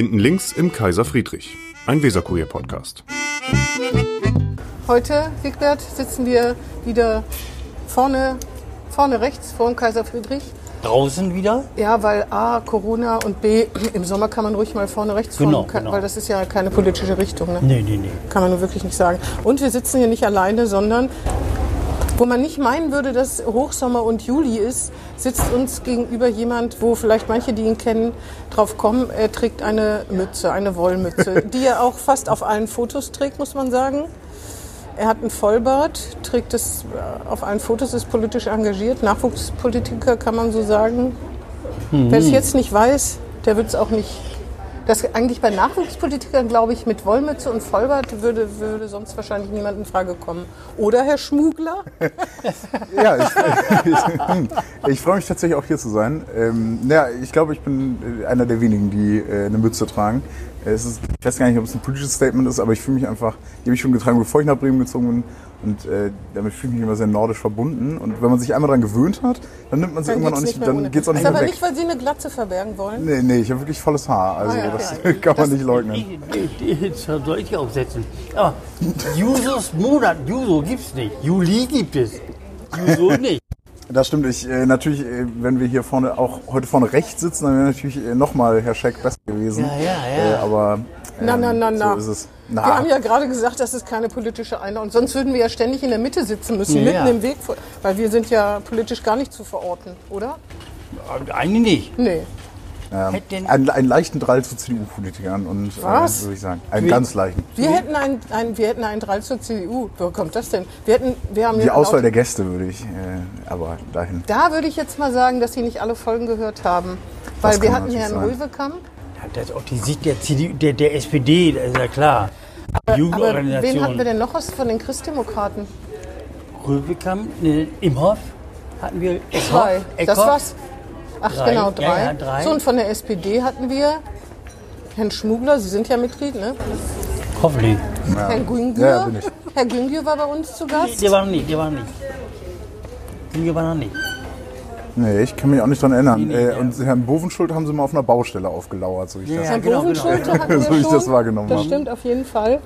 Hinten links im Kaiser Friedrich, ein Weserkurier-Podcast. Heute, Wigbert, sitzen wir wieder vorne, vorne rechts vor dem Kaiser Friedrich. Draußen wieder? Ja, weil A, Corona und B, im Sommer kann man ruhig mal vorne rechts vor Genau, genau. weil das ist ja keine politische Richtung. Ne? Nee, nee, nee. Kann man nur wirklich nicht sagen. Und wir sitzen hier nicht alleine, sondern wo man nicht meinen würde, dass Hochsommer und Juli ist, sitzt uns gegenüber jemand, wo vielleicht manche, die ihn kennen, drauf kommen, er trägt eine Mütze, eine Wollmütze, die er auch fast auf allen Fotos trägt, muss man sagen. Er hat einen Vollbart, trägt es äh, auf allen Fotos, ist politisch engagiert, Nachwuchspolitiker kann man so sagen. Wer es jetzt nicht weiß, der wird es auch nicht. Das eigentlich bei Nachwuchspolitikern, glaube ich, mit Wollmütze und Vollbart würde, würde sonst wahrscheinlich niemand in Frage kommen. Oder Herr Schmugler? Ja, ich, ich, ich freue mich tatsächlich auch hier zu sein. Ähm, ja, ich glaube, ich bin einer der wenigen, die äh, eine Mütze tragen. Es ist, ich weiß gar nicht, ob es ein politisches Statement ist, aber ich fühle mich einfach, die habe ich schon getragen, bevor ich nach Bremen gezogen bin. Und äh, damit fühle ich mich immer sehr nordisch verbunden. Und wenn man sich einmal daran gewöhnt hat, dann nimmt man sie irgendwann auch nicht, mehr dann geht's auch nicht ist mehr aber weg. nicht, weil Sie eine Glatze verbergen wollen. Nee, nee, ich habe wirklich volles Haar. Also Ah, ja, das okay. kann man nicht leugnen. Ich, soll ich aufsetzen? Aber Jusos Monat, Juso gibt's nicht. Juli gibt es. Juso nicht. Das stimmt. Ich, äh, natürlich, äh, wenn wir hier vorne auch heute vorne rechts sitzen, dann wäre natürlich äh, nochmal Herr Scheck besser gewesen. Ja, ja, ja. Äh, aber ähm, Na, na, na, na. so ist es. Wir haben ja gerade gesagt, das ist keine politische Einladung. Sonst würden wir ja ständig in der Mitte sitzen müssen, Ja, mitten ja. im Weg. vor- Weil wir sind ja politisch gar nicht zu verorten, oder? Eigentlich nicht. Nee. Ähm, Hätte denn- einen, einen leichten Drall zu CDU-Politikern und Was? Äh, würde ich sagen. Einen ganz leichten. Wir hätten einen, einen, wir hätten einen Drall zur CDU. Wo kommt das denn? Wir, hätten, wir haben Die ja Auswahl laut- der Gäste würde ich, äh, aber dahin. Da würde ich jetzt mal sagen, dass Sie nicht alle Folgen gehört haben. Weil Das wir hatten Herrn sein. Röwekamp. Ja, das auch die Sicht der, CDU, der, der SPD, das ist ja klar. Aber wen hatten wir denn noch aus von den Christdemokraten? Röwekamp, ne, Imhoff hatten wir. Eckhoff, Das war's. Ach Drei. genau, Ja, drei. ja, drei. So, und von der SPD hatten wir Herrn Schmugler, Sie sind ja Mitglied, ne? Hoffentlich. Herrn Güngür. Ja, bin ich. Herr Güngür war bei uns zu Gast. Der war noch nicht, der war noch nicht. Der war noch nicht. Nee, ich kann mich auch nicht dran erinnern. Nee, äh, ja. Und Herrn Bovenschuld haben sie mal auf einer Baustelle aufgelauert, so ich Ja, das. Herrn genau, Bovenschulte genau. hatten wir So wie ich schon. das wahrgenommen Das habe. stimmt auf jeden Fall.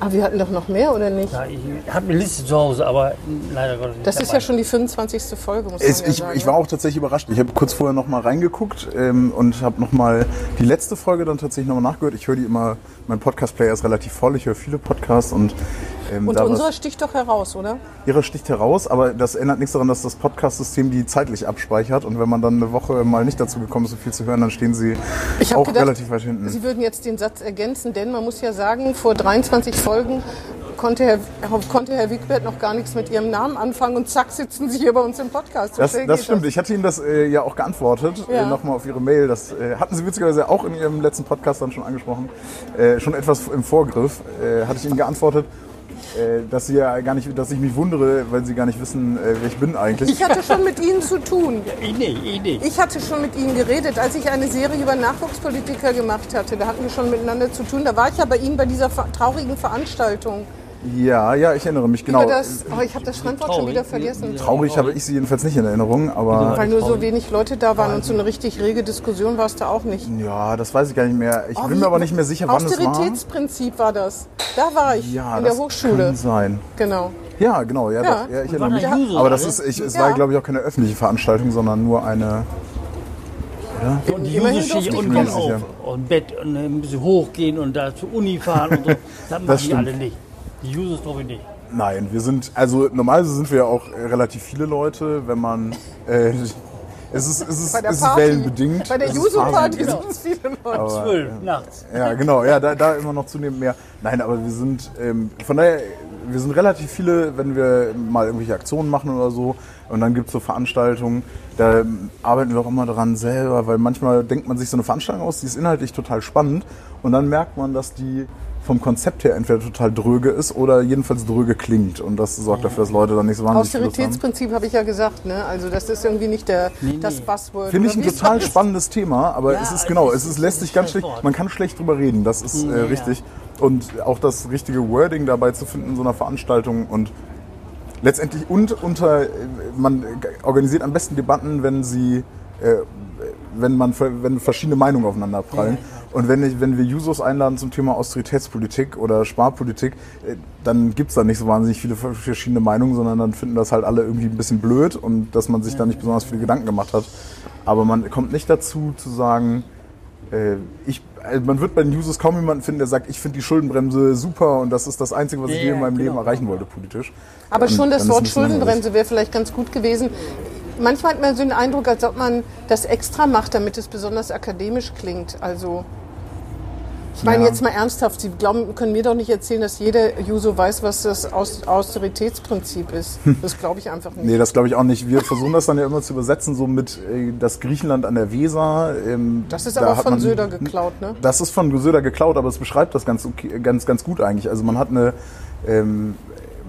Aber wir hatten doch noch mehr, oder nicht? Ja, ich habe eine Liste zu Hause, aber leider Gottes nicht Das ist ja schon die 25. Folge, muss man Es, ja ich, sagen. ich war auch tatsächlich überrascht. Ich habe kurz vorher noch mal reingeguckt ähm, und habe noch mal die letzte Folge dann tatsächlich noch mal nachgehört. Ich höre die immer, mein Podcast-Player ist relativ voll. Ich höre viele Podcasts und ähm, Und was, sticht doch heraus, oder? ihre sticht heraus, aber das ändert nichts daran, dass das Podcast-System die zeitlich abspeichert und wenn man dann eine Woche mal nicht dazu gekommen ist, so viel zu hören, dann stehen sie auch gedacht, relativ weit hinten. Sie würden jetzt den Satz ergänzen, denn man muss ja sagen, vor 23 Folgen konnte Herr, konnte Herr Wigbert noch gar nichts mit Ihrem Namen anfangen und zack sitzen Sie hier bei uns im Podcast. Das, das stimmt. Ich hatte Ihnen das äh, ja auch geantwortet, Ja. äh, nochmal auf Ihre Mail. Das äh, hatten Sie witzigerweise auch in Ihrem letzten Podcast dann schon angesprochen. Äh, schon etwas im Vorgriff äh, hatte ich Ihnen geantwortet, äh, dass Sie ja gar nicht, dass ich mich wundere, weil Sie gar nicht wissen, äh, wer ich bin eigentlich. Ich hatte schon mit Ihnen zu tun. Ich nicht, ich nicht. Ich hatte schon mit Ihnen geredet, als ich eine Serie über Nachwuchspolitiker gemacht hatte. Da hatten wir schon miteinander zu tun. Da war ich ja bei Ihnen bei dieser traurigen Veranstaltung. Ja, ja, ich erinnere mich genau. Das, oh, ich habe das Fremdwort schon wieder Traurig. vergessen. Traurig habe ich Sie jedenfalls nicht in Erinnerung, aber Weil nur so wenig Leute da waren und so eine richtig rege Diskussion war es da auch nicht. ja, das weiß ich gar nicht mehr. Ich Oh, bin mir aber nicht mehr sicher, wann es war. Austeritätsprinzip war das. Da war ich Ja, in der das Hochschule. kann sein. Genau. Ja, genau, ja, Ja. Doch, ja ich Und erinnere mich. Juso, Aber das ne? ist, ich, es Ja. war, glaube ich, auch keine öffentliche Veranstaltung, sondern nur eine. Und die ich unten kommen. auf und Bett und ein bisschen hochgehen und da zur Uni fahren und so. Das machen die alle nicht. Die glaube ich nicht. Nein, wir sind, also normalerweise sind wir ja auch relativ viele Leute, wenn man, äh, es ist, es ist, Bei der es ist Party. wellenbedingt. Bei der Juso-Party sind es viele Leute. Zwölf nachts. Ja, genau, ja, da, da immer noch zunehmend mehr. Nein, aber wir sind, ähm, von daher, wir sind relativ viele, wenn wir mal irgendwelche Aktionen machen oder so. Und dann gibt es so Veranstaltungen, da arbeiten wir auch immer dran selber, weil manchmal denkt man sich so eine Veranstaltung aus, die ist inhaltlich total spannend. Und dann merkt man, dass die vom Konzept her entweder total dröge ist oder jedenfalls dröge klingt. Und das sorgt dafür, dass Leute dann nicht so wahnsinnig. Austeritätsprinzip habe ich ja gesagt, ne? Also das ist irgendwie nicht der, das Buzzword. Finde ich ein total spannendes Thema, aber Ja, es ist genau, es ist, lässt sich ganz schlecht, man kann schlecht drüber reden, das ist äh, Ja. richtig. Und auch das richtige Wording dabei zu finden in so einer Veranstaltung und letztendlich und unter, man organisiert am besten Debatten, wenn sie, äh, wenn man, wenn verschiedene Meinungen aufeinander prallen. Und wenn, ich, wenn wir Jusos einladen zum Thema Austeritätspolitik oder Sparpolitik, äh, dann gibt's da nicht so wahnsinnig viele verschiedene Meinungen, sondern dann finden das halt alle irgendwie ein bisschen blöd und dass man sich da nicht besonders viele Gedanken gemacht hat. Aber man kommt nicht dazu zu sagen, äh, ich, man wird bei den Jusos kaum jemanden finden, der sagt, ich finde die Schuldenbremse super und das ist das Einzige, was ich je in meinem genau, Leben erreichen genau. wollte politisch. Aber Und schon das dann Wort. Schuldenbremse wäre vielleicht ganz gut gewesen. Manchmal hat man so den Eindruck, als ob man das extra macht, damit es besonders akademisch klingt. Also, ich meine Ja. jetzt mal ernsthaft, Sie glauben, können mir doch nicht erzählen, dass jeder Juso weiß, was das Aus Austeritätsprinzip ist. Das glaube ich einfach nicht. Nee, das glaube ich auch nicht. Wir versuchen das dann ja immer zu übersetzen, so mit äh, das Griechenland an der Weser. Ähm, Das ist da aber von man- Söder geklaut, ne? Das ist von Söder geklaut, aber es beschreibt das ganz, okay, ganz, ganz gut eigentlich. Also man hat eine, ähm,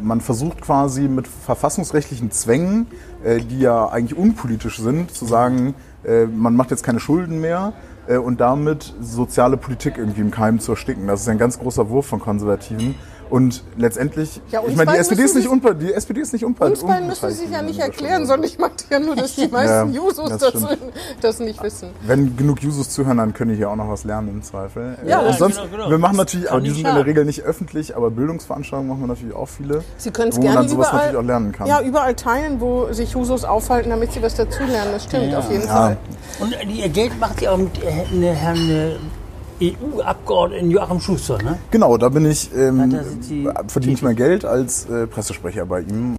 man versucht quasi mit verfassungsrechtlichen Zwängen, äh, die ja eigentlich unpolitisch sind, zu sagen, äh, man macht jetzt keine Schulden mehr und damit soziale Politik irgendwie im Keim zu ersticken. Das ist ein ganz großer Wurf von Konservativen. Und letztendlich, Ja, ich meine, die SPD ist nicht unper, die SPD ist nicht unper, Uns beiden müssen Sie sich ja nicht erklären, sondern ich meinte ja nur, dass die meisten Ja, Jusos das das, das nicht wissen. Wenn genug Jusos zuhören, dann können die hier auch noch was lernen im Zweifel. Ja, und das- sonst, genau, genau. wir machen natürlich, aber die sind in der. Regel nicht öffentlich, aber Bildungsveranstaltungen machen wir natürlich auch viele. Sie können es wo man gerne dann sowas überall, natürlich auch lernen kann. Ja, überall teilen, wo sich Jusos aufhalten, damit sie was dazulernen. Das stimmt, Ja. auf jeden Ja. Fall. Und äh, ihr Geld macht ihr auch mit äh, ne, Herrn äh, EU-Abgeordneten Joachim Schuster, ne? Genau, da bin ich, ähm, da verdiene ich mein Geld als äh, Pressesprecher bei ihm.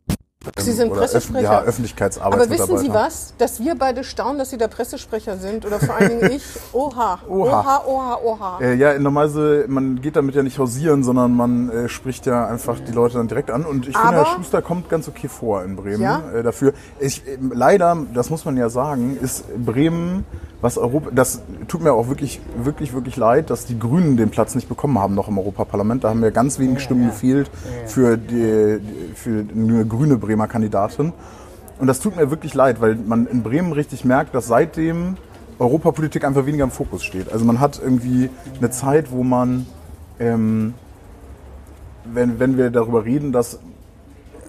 Sie sind Oder Pressesprecher? Öff ja, Aber Öffentlichkeitsarbeitsmitarbeiter. wissen Sie was? Dass wir beide staunen, dass Sie der Pressesprecher sind oder vor allen Dingen ich. Oha, Oha. oha, oha. Äh, ja, normalerweise, man geht damit ja nicht hausieren, sondern man äh, spricht ja einfach die Leute dann direkt an. Und ich finde, Aber- Herr Schuster kommt ganz okay vor in Bremen Ja? äh, dafür. Ich, äh, leider, das muss man ja sagen, ist Bremen, was Europa, das tut mir auch wirklich, wirklich, wirklich leid, dass die Grünen den Platz nicht bekommen haben noch im Europaparlament. Da haben ja ganz wenig Stimmen gefehlt für, die, die- für eine grüne Bremer Kandidatin. Und das tut mir wirklich leid, weil man in Bremen richtig merkt, dass seitdem Europapolitik einfach weniger im Fokus steht. Also man hat irgendwie eine Zeit, wo man, ähm, wenn, wenn wir darüber reden, dass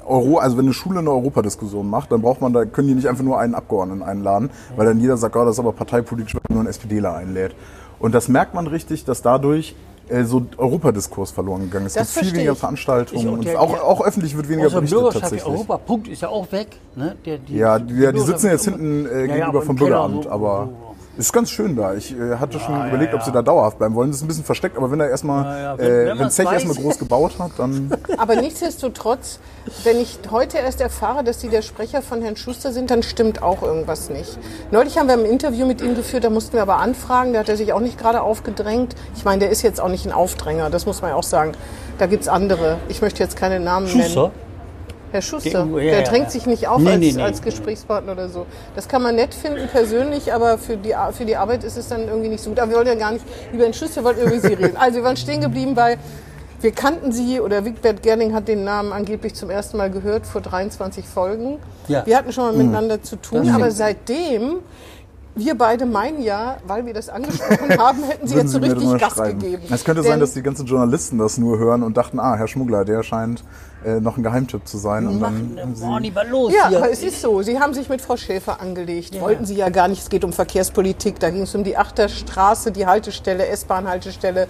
Euro, also wenn eine Schule eine Europadiskussion macht, dann braucht man, da können die nicht einfach nur einen Abgeordneten einladen, weil dann jeder sagt, oh, das ist aber parteipolitisch, wenn man nur einen SPDler einlädt. Und das merkt man richtig, dass dadurch so Europadiskurs verloren gegangen. Es Das gibt viel weniger ich. Veranstaltungen Ich- und der- auch, der- auch öffentlich wird weniger berichtet tatsächlich. Europapunkt ist ja auch weg. Ne? Der, die, Ja, die, die Bürgerschaft- sitzen jetzt hinten äh, Ja, gegenüber vom Keller Bürgeramt, so- aber so- ist ganz schön da. Ich äh, hatte schon ja, überlegt, ob ja. sie da dauerhaft bleiben wollen. Das ist ein bisschen versteckt, aber wenn er erstmal, Ja, ja, wenn- äh, wenn wenn Zech weiß. erstmal groß gebaut hat, dann Aber nichtsdestotrotz, wenn ich heute erst erfahre, dass Sie der Sprecher von Herrn Schuster sind, dann stimmt auch irgendwas nicht. Neulich haben wir ein Interview mit ihm geführt, da mussten wir aber anfragen, da hat er sich auch nicht gerade aufgedrängt. Ich meine, der ist jetzt auch nicht ein Aufdränger, das muss man ja auch sagen. Da gibt's andere. Ich möchte jetzt keine Namen Schuster? nennen. Herr Schuster, Der- ja, der ja, drängt ja. sich nicht auf Nee, als, nee, nee. als Gesprächspartner oder so. Das kann man nett finden persönlich, aber für die, für die Arbeit ist es dann irgendwie nicht so gut. Aber wir wollen ja gar nicht über den Schuster, wir wollten über Sie reden. Also wir waren stehen geblieben bei, wir kannten Sie, oder Wigbert Gerling hat den Namen angeblich zum ersten Mal gehört vor 23 Folgen. Ja. Wir hatten schon mal Mhm. miteinander zu tun, aber seitdem, wir beide meinen ja, weil wir das angesprochen haben, hätten Sie jetzt so richtig Gas schreiben. gegeben. Es könnte Denn- sein, dass die ganzen Journalisten das nur hören und dachten, ah, Herr Schmuggler, der scheint äh, noch ein Geheimtipp zu sein. Und dann haben sie, lieber los Ja, hier. aber es ist so. Sie haben sich mit Frau Schäfer angelegt. Wollten Sie ja gar nicht. Es geht um Verkehrspolitik. Da ging es um die Achterstraße, die Haltestelle, S-Bahn-Haltestelle.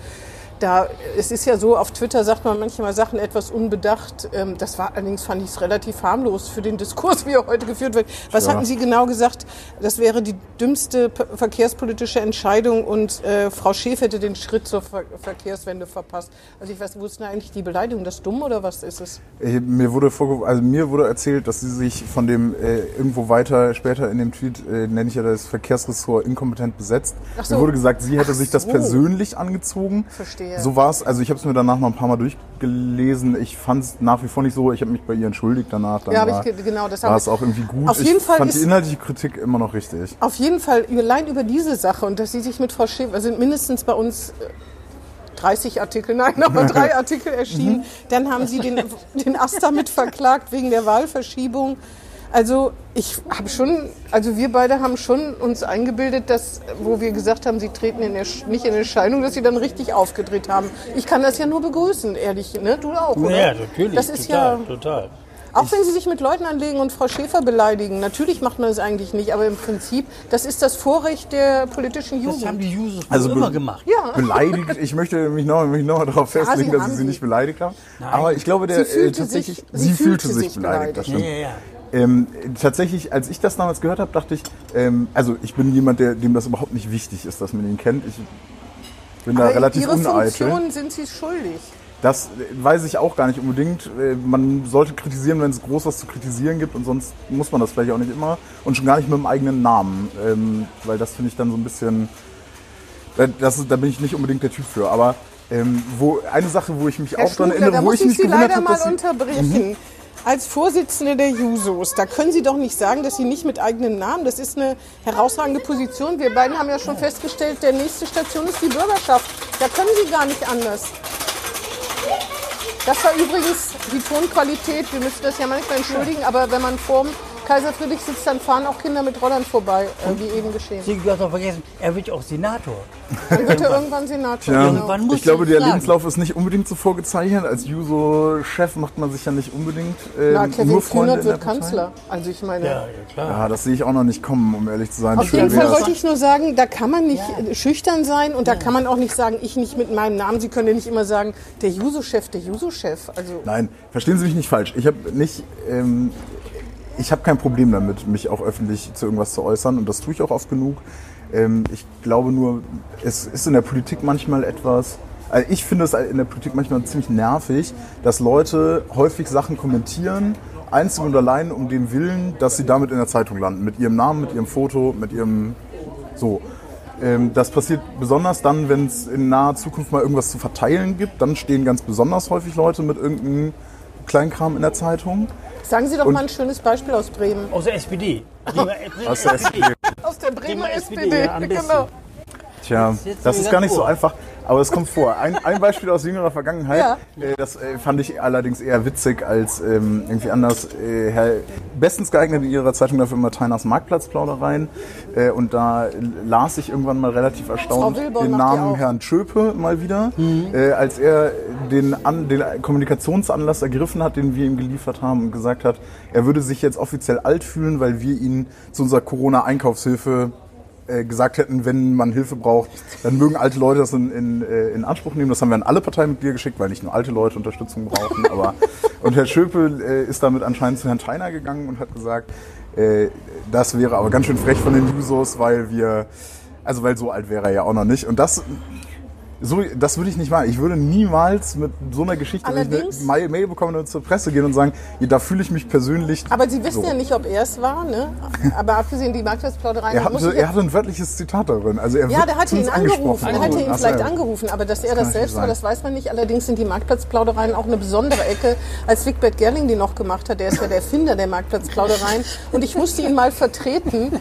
Da, es ist ja so, auf Twitter sagt man manchmal Sachen etwas unbedacht. Ähm, Das war allerdings, fand ich es relativ harmlos für den Diskurs, wie er heute geführt wird. Was Ja. hatten Sie genau gesagt? Das wäre die dümmste verkehrspolitische Entscheidung und äh, Frau Schäfer hätte den Schritt zur Ver Verkehrswende verpasst. Also ich weiß, wo ist denn eigentlich die Beleidigung? Das dumm oder was ist es? äh, mir wurde also mir wurde erzählt, dass sie sich von dem äh, irgendwo weiter später in dem Tweet äh, nenne ich ja das Verkehrsressort inkompetent besetzt. Ach so. Mir wurde gesagt, sie hätte Ach sich das so. persönlich angezogen. Verstehe. So war es. Also ich habe es mir danach noch ein paar Mal durchgelesen. Ich fand es nach wie vor nicht so. Ich habe mich bei ihr entschuldigt danach. Dann Ja, hab war, ich ge- genau, das war es auch irgendwie gut. Auf ich jeden Fall fand ist- die inhaltliche Kritik immer noch richtig. Auf jeden Fall, allein über diese Sache und dass Sie sich mit Frau Schäfer, sind mindestens bei uns äh, 30 Artikel, nein, aber drei Artikel erschienen. Dann haben Sie den, den Asta mit verklagt wegen der Wahlverschiebung. Also ich habe schon, also wir beide haben schon uns eingebildet, dass, wo wir gesagt haben, Sie treten in Ersch- nicht in Erscheinung, dass Sie dann richtig aufgedreht haben. Ich kann das ja nur begrüßen, ehrlich, ne? Du auch, oder? Ja, natürlich. Das ist total, ja, total. Auch wenn Sie sich mit Leuten anlegen und Frau Schäfer beleidigen. Natürlich macht man das eigentlich nicht, aber im Prinzip, das ist das Vorrecht der politischen Das haben Jugend. die Jusos Also immer gemacht. Ja. beleidigt. Ich möchte mich noch, mich noch darauf festlegen, Sie dass haben sie sie. nicht beleidigt habe. Aber ich glaube, der Sie fühlte äh, tatsächlich, sich- sie, fühlte fühlte sich sich beleidigt. Das Ja, stimmt. ja, ja. Ähm, tatsächlich, als ich das damals gehört habe, dachte ich, ähm, also ich bin jemand, der, dem das überhaupt nicht wichtig ist, dass man ihn kennt. Ich bin da Aber relativ Ihre uneitel. Funktion sind Sie schuldig. Das äh, weiß ich auch gar nicht unbedingt. Äh, Man sollte kritisieren, wenn es groß was zu kritisieren gibt und sonst muss man das vielleicht auch nicht immer und schon gar nicht mit dem eigenen Namen, ähm, weil das finde ich dann so ein bisschen, da- das, da bin ich nicht unbedingt der Typ für. Aber ähm, wo eine Sache, wo ich mich Herr auch dran Schmuckler, erinnere, da wo muss ich ich mich Sie leider habe, mal unterbrechen. Als Vorsitzende der Jusos, da können Sie doch nicht sagen, dass Sie nicht mit eigenen Namen, das ist eine herausragende Position. Wir beiden haben ja schon festgestellt, der nächste Station ist die Bürgerschaft. Da können Sie gar nicht anders. Das war übrigens die Tonqualität, wir müssen das ja manchmal entschuldigen, aber wenn man vorm Kaiser Friedrich sitzt, dann fahren auch Kinder mit Rollern vorbei, äh, wie eben geschehen. Sie, du hast doch vergessen, er wird auch Senator. Dann wird er irgendwann Senator. Ja, genau. Irgendwann muss ich glaube, der sagen. Lebenslauf ist nicht unbedingt so vorgezeichnet. Als Juso-Chef macht man sich ja nicht unbedingt ähm, Na, Kevin nur Freunde Kühnert in der wird. Kanzler. Also ich meine... Ja, ja klar. Ja, das sehe ich auch noch nicht kommen, um ehrlich zu sein. Auf Schön jeden Fall wollte ich nur sagen, da kann man nicht äh, schüchtern sein und da kann man auch nicht sagen, ich nicht mit meinem Namen. Sie können ja nicht immer sagen, der Juso-Chef, der Juso-Chef. Also Nein, verstehen Sie mich nicht falsch. Ich habe nicht, ähm, ich habe kein Problem damit, mich auch öffentlich zu irgendwas zu äußern und das tue ich auch oft genug. Ähm, ich glaube nur, es ist in der Politik manchmal etwas. Also ich finde es in der Politik manchmal ziemlich nervig, dass Leute häufig Sachen kommentieren, einzig und allein um den Willen, dass sie damit in der Zeitung landen, mit ihrem Namen, mit ihrem Foto, mit ihrem so. Ähm, das passiert besonders dann, wenn es in naher Zukunft mal irgendwas zu verteilen gibt. Dann stehen ganz besonders häufig Leute mit irgendeinem Kleinkram in der Zeitung. Sagen Sie doch Und- mal ein schönes Beispiel aus Bremen. Aus der SPD. Bremer- Aus der SPD. Aus der Bremer SPD, SPD, ja, genau. Tja, das ist gar nicht so einfach, aber es kommt vor. Ein, ein Beispiel aus jüngerer Vergangenheit, Ja. äh, das äh, fand ich allerdings eher witzig als ähm, irgendwie anders. Äh, Herr, bestens geeignet in ihrer Zeitung dafür immer Teinas Marktplatzplaudereien. Äh, und da las ich irgendwann mal relativ erstaunt den Namen. Herrn Schöpe mal wieder, äh, als er den, an, den Kommunikationsanlass ergriffen hat, den wir ihm geliefert haben und gesagt hat, er würde sich jetzt offiziell alt fühlen, weil wir ihn zu unserer Corona-Einkaufshilfe gesagt hätten, wenn man Hilfe braucht, dann mögen alte Leute das in, in, äh, in Anspruch nehmen. Das haben wir an alle Parteimitglieder geschickt, weil nicht nur alte Leute Unterstützung brauchen. aber und Herr Schöpel äh, ist damit anscheinend zu Herrn Theiner gegangen und hat gesagt, äh, das wäre aber ganz schön frech von den Jusos, weil wir, also weil so alt wäre er ja auch noch nicht. Und das so, das würde ich nicht machen. Ich würde niemals mit so einer Geschichte, wenn ich eine Mail, bekomme, zur Presse gehen und sagen, ja, da fühle ich mich persönlich. Aber Sie wissen so. ja nicht, ob er es war, ne? Aber abgesehen die Marktplatzplaudereien. Er hatte, er hatte ein wörtliches Zitat darin. Also er Ja, der hatte ihn angerufen. Der hatte ihn Ach vielleicht ja. angerufen, aber dass er kann das selbst war, das weiß man nicht. Allerdings sind die Marktplatzplaudereien auch eine besondere Ecke, als Wigbert Gerling die noch gemacht hat. Der ist ja der Erfinder der Marktplatzplaudereien. Und ich musste ihn mal vertreten.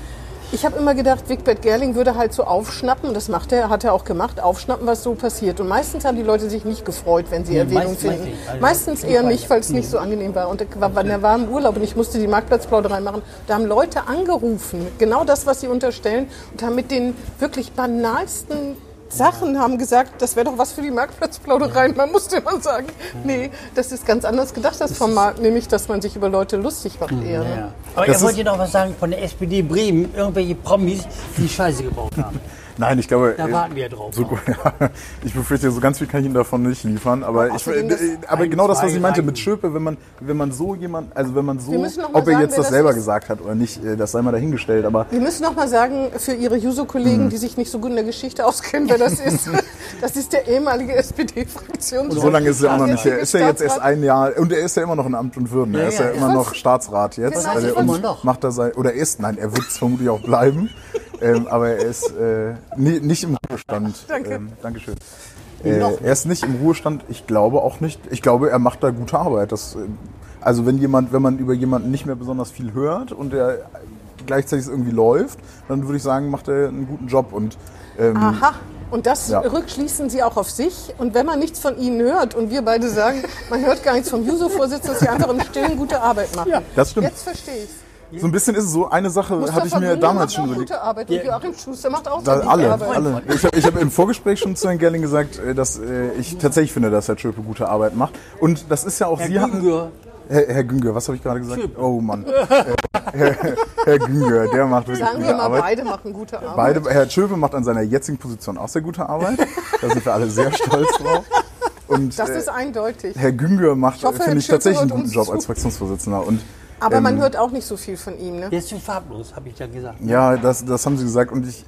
Ich habe immer gedacht, Wigbert Gerling würde halt so aufschnappen, das macht er, hat er auch gemacht, aufschnappen, was so passiert. Und meistens haben die Leute sich nicht gefreut, wenn sie Erwähnung meist- meist finden. nicht. Also, Meistens eher nicht, weil es nicht so angenehm war. Und er war, er war im Urlaub und ich musste die Marktplatzplauderei machen. Da haben Leute angerufen, genau das, was sie unterstellen, und haben mit den wirklich banalsten Sachen haben gesagt, das wäre doch was für die Marktplatzplaudereien. Man musste immer sagen, nee, das ist ganz anders gedacht, das Format, nämlich, dass man sich über Leute lustig macht eher. Ne? Ja. Aber Das er wollte ist- noch was sagen von der SPD Bremen, irgendwelche Promis, die Scheiße gebaut haben. Nein, ich glaube. Da äh, warten wir drauf. So, ja, ich befürchte, so ganz viel kann ich Ihnen davon nicht liefern. Aber, ich, das- äh, aber genau das, was ich meinte mit Schöpe, wenn man, wenn man so jemand, also wenn man so, ob er jetzt das selber ist. gesagt hat oder nicht, äh, das sei mal dahingestellt. Aber Wir müssen noch mal sagen, für Ihre Juso-Kollegen, die sich nicht so gut in der Geschichte auskennen, wer das ist, das ist der ehemalige SPD-Fraktions. so lange ist er auch noch nicht. Er ist ja jetzt erst ein Jahr und er ist ja immer noch in Amt und Würden. er ist ja, immer noch Staatsrat jetzt. Genau, weil er macht er sein, oder er ist, nein, er wird es vermutlich auch bleiben. Ähm, aber er ist äh, nie, nicht im Ruhestand. Danke. Ähm, Dankeschön. Äh, er ist nicht im Ruhestand. Ich glaube auch nicht. Ich glaube, er macht da gute Arbeit. Das, äh, also wenn jemand, wenn man über jemanden nicht mehr besonders viel hört und der gleichzeitig irgendwie läuft, dann würde ich sagen, macht er einen guten Job. Und ähm, Aha. Und das Ja. rückschließen Sie auch auf sich. Und wenn man nichts von Ihnen hört und wir beide sagen, man hört gar nichts vom Juso-Vorsitzenden, dass Sie einfach im Stillen gute Arbeit machen. das stimmt. Jetzt verstehe ich So ein bisschen ist es so. Eine Sache Mustafa hatte ich mir Bünde damals macht schon überlegt. gute Arbeit und Joachim Schuster macht auch Da, gute alle, Arbeit. alle. Ich habe ich hab im Vorgespräch schon zu Herrn Gerling gesagt, äh, dass äh, ich tatsächlich finde, dass Herr Schöpe gute Arbeit macht. Und das ist ja auch, Herr Sie hatten, Günger, Herr, Herr Günger, was habe ich gerade gesagt? Oh Mann. Äh, Herr, Herr Günger, der macht wirklich Sagen gute wir mal, Arbeit. beide machen gute Arbeit. Beide, Herr Schöpe macht an seiner jetzigen Position auch sehr gute Arbeit. Da sind wir alle sehr stolz drauf. Und Das äh, ist eindeutig. Herr Günger macht, finde ich, tatsächlich einen guten Job als Fraktionsvorsitzender. Und Aber man ähm, hört auch nicht so viel von ihm. Ne? Der ist zu farblos, habe ich ja gesagt. Ja, das, das haben sie gesagt. Und ich,